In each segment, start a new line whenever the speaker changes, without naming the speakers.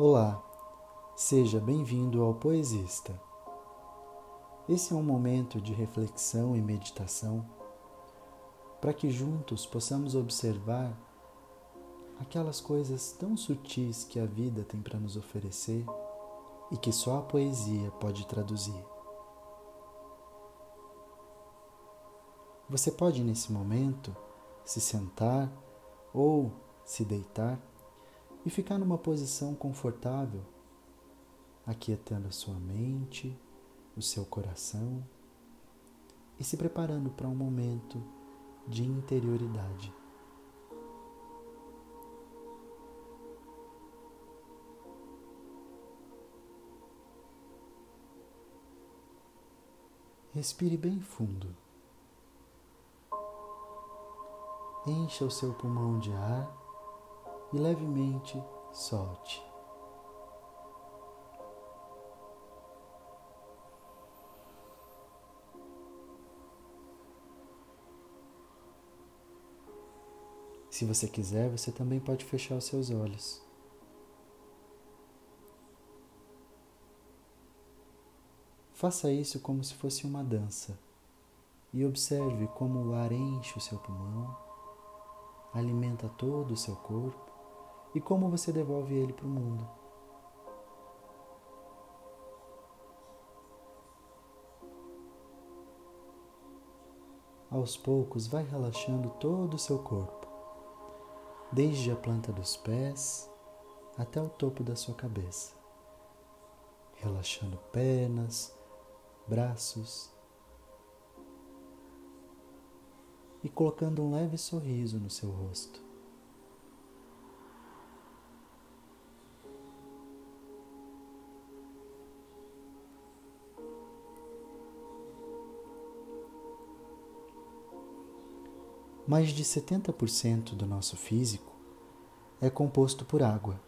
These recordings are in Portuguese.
Olá, seja bem-vindo ao Poesista. Esse é um momento de reflexão e meditação para que juntos possamos observar aquelas coisas tão sutis que a vida tem para nos oferecer e que só a poesia pode traduzir. Você pode, nesse momento, se sentar ou se deitar e ficar numa posição confortável, aquietando a sua mente, o seu coração e se preparando para um momento de interioridade. Respire bem fundo. Encha o seu pulmão de ar e levemente solte. Se você quiser, você também pode fechar os seus olhos. Faça isso como se fosse uma dança e observe como o ar enche o seu pulmão, alimenta todo o seu corpo e como você devolve ele para o mundo. Aos poucos, vai relaxando todo o seu corpo, desde a planta dos pés até o topo da sua cabeça, relaxando pernas, braços e colocando um leve sorriso no seu rosto. Mais de 70% do nosso físico é composto por água.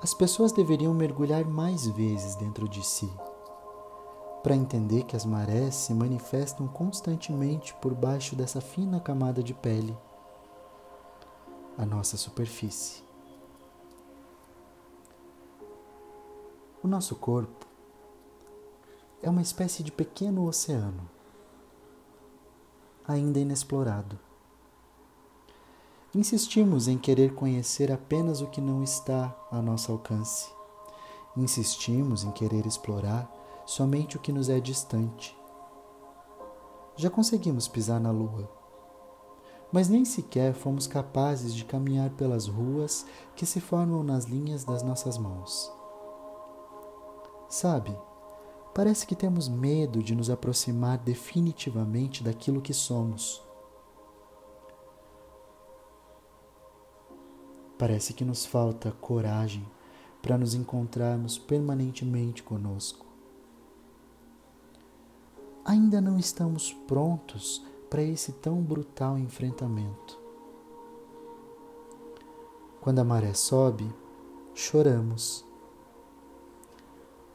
As pessoas deveriam mergulhar mais vezes dentro de si, para entender que as marés se manifestam constantemente por baixo dessa fina camada de pele, a nossa superfície. O nosso corpo é uma espécie de pequeno oceano, ainda inexplorado. Insistimos em querer conhecer apenas o que não está a nosso alcance. Insistimos em querer explorar somente o que nos é distante. Já conseguimos pisar na lua, mas nem sequer fomos capazes de caminhar pelas ruas que se formam nas linhas das nossas mãos. Sabe, parece que temos medo de nos aproximar definitivamente daquilo que somos Parece que nos falta coragem para nos encontrarmos permanentemente conosco. Ainda não estamos prontos para esse tão brutal enfrentamento. Quando a maré sobe, choramos.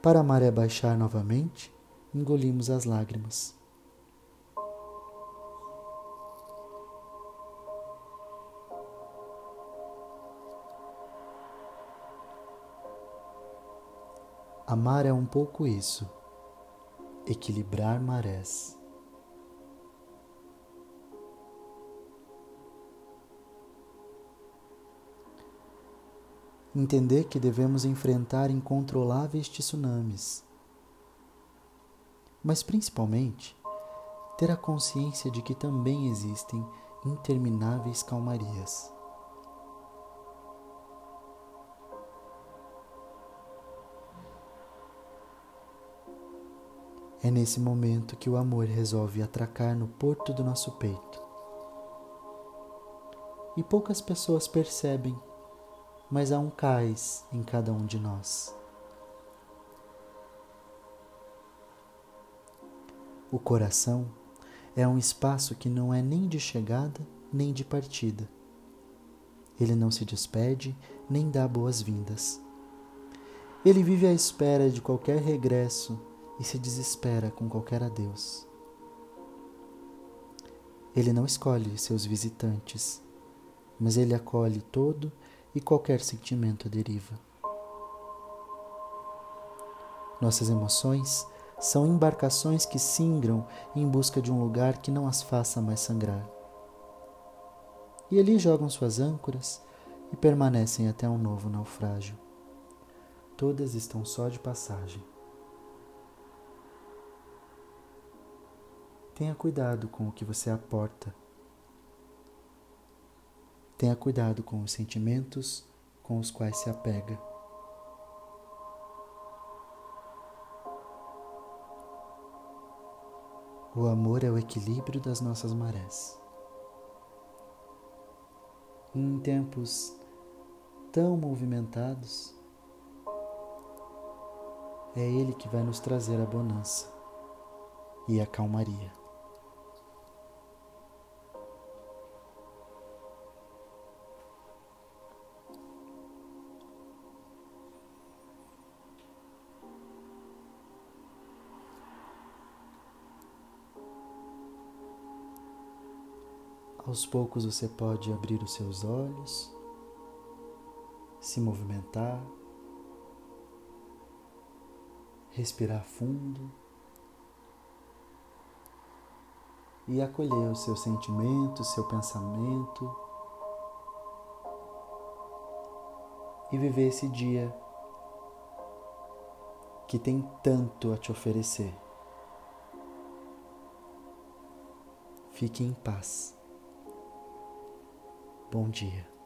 Para a maré baixar novamente, engolimos as lágrimas. Amar é um pouco isso, equilibrar marés. Entender que devemos enfrentar incontroláveis tsunamis, mas principalmente ter a consciência de que também existem intermináveis calmarias. É nesse momento que o amor resolve atracar no porto do nosso peito. E poucas pessoas percebem, mas há um cais em cada um de nós. O coração é um espaço que não é nem de chegada nem de partida. Ele não se despede nem dá boas-vindas. Ele vive à espera de qualquer regresso e se desespera com qualquer adeus. Ele não escolhe seus visitantes, mas ele acolhe todo e qualquer sentimento deriva. Nossas emoções são embarcações que singram em busca de um lugar que não as faça mais sangrar. E ali jogam suas âncoras e permanecem até um novo naufrágio. Todas estão só de passagem. Tenha cuidado com o que você aporta. Tenha cuidado com os sentimentos com os quais se apega. O amor é o equilíbrio das nossas marés. Em tempos tão movimentados, é Ele que vai nos trazer a bonança e a calmaria. Aos poucos você pode abrir os seus olhos, se movimentar, respirar fundo e acolher os seus sentimentos, seu pensamento e viver esse dia que tem tanto a te oferecer. Fique em paz. Bom dia.